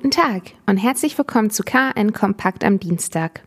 Guten Tag und herzlich willkommen zu KN Kompakt am Dienstag.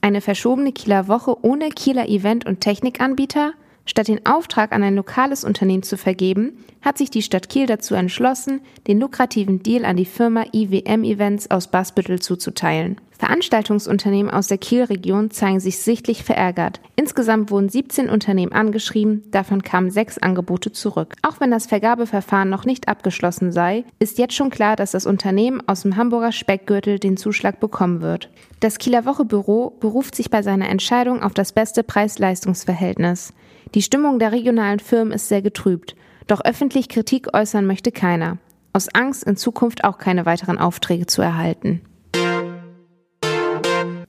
Eine verschobene Kieler Woche ohne Kieler Event- und Technikanbieter? Statt den Auftrag an ein lokales Unternehmen zu vergeben, hat sich die Stadt Kiel dazu entschlossen, den lukrativen Deal an die Firma IWM Events aus Basbüttel zuzuteilen. Veranstaltungsunternehmen aus der Kielregion zeigen sich sichtlich verärgert. Insgesamt wurden 17 Unternehmen angeschrieben, davon kamen sechs Angebote zurück. Auch wenn das Vergabeverfahren noch nicht abgeschlossen sei, ist jetzt schon klar, dass das Unternehmen aus dem Hamburger Speckgürtel den Zuschlag bekommen wird. Das Kieler Wochebüro beruft sich bei seiner Entscheidung auf das beste Preis-Leistungs-Verhältnis. Die Stimmung der regionalen Firmen ist sehr getrübt, doch öffentlich Kritik äußern möchte keiner. Aus Angst, in Zukunft auch keine weiteren Aufträge zu erhalten.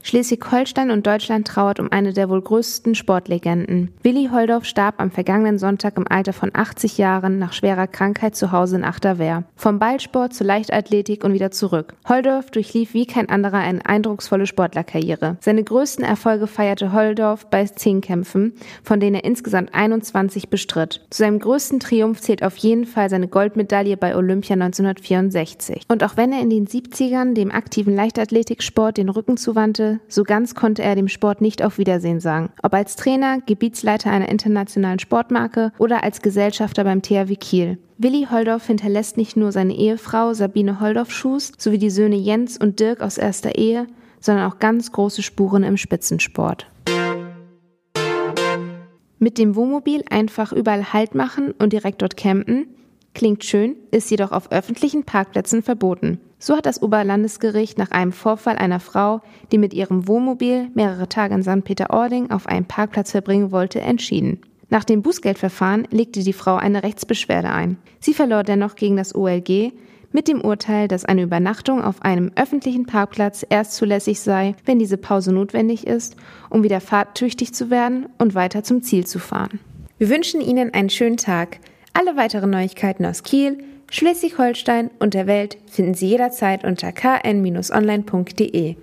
Schleswig-Holstein und Deutschland trauert um eine der wohl größten Sportlegenden. Willi Holdorf starb am vergangenen Sonntag im Alter von 80 Jahren nach schwerer Krankheit zu Hause in Achterwehr. Vom Ballsport zur Leichtathletik und wieder zurück. Holdorf durchlief wie kein anderer eine eindrucksvolle Sportlerkarriere. Seine größten Erfolge feierte Holdorf bei Zehnkämpfen, von denen er insgesamt 21 bestritt. Zu seinem größten Triumph zählt auf jeden Fall seine Goldmedaille bei Olympia 1964. Und auch wenn er in den 70ern dem aktiven Leichtathletiksport den Rücken zuwandte, so ganz konnte er dem Sport nicht auf Wiedersehen sagen. Ob als Trainer, Gebietsleiter einer internationalen Sportmarke oder als Gesellschafter beim THW Kiel. Willi Holdorf hinterlässt nicht nur seine Ehefrau Sabine Holdorf-Schuß sowie die Söhne Jens und Dirk aus erster Ehe, sondern auch ganz große Spuren im Spitzensport. Mit dem Wohnmobil einfach überall Halt machen und direkt dort campen, Klingt schön, ist jedoch auf öffentlichen Parkplätzen verboten. So hat das Oberlandesgericht nach einem Vorfall einer Frau, die mit ihrem Wohnmobil mehrere Tage in St. Peter-Ording auf einem Parkplatz verbringen wollte, entschieden. Nach dem Bußgeldverfahren legte die Frau eine Rechtsbeschwerde ein. Sie verlor dennoch gegen das OLG mit dem Urteil, dass eine Übernachtung auf einem öffentlichen Parkplatz erst zulässig sei, wenn diese Pause notwendig ist, um wieder fahrtüchtig zu werden und weiter zum Ziel zu fahren. Wir wünschen Ihnen einen schönen Tag. Alle weiteren Neuigkeiten aus Kiel, Schleswig-Holstein und der Welt finden Sie jederzeit unter kn-online.de.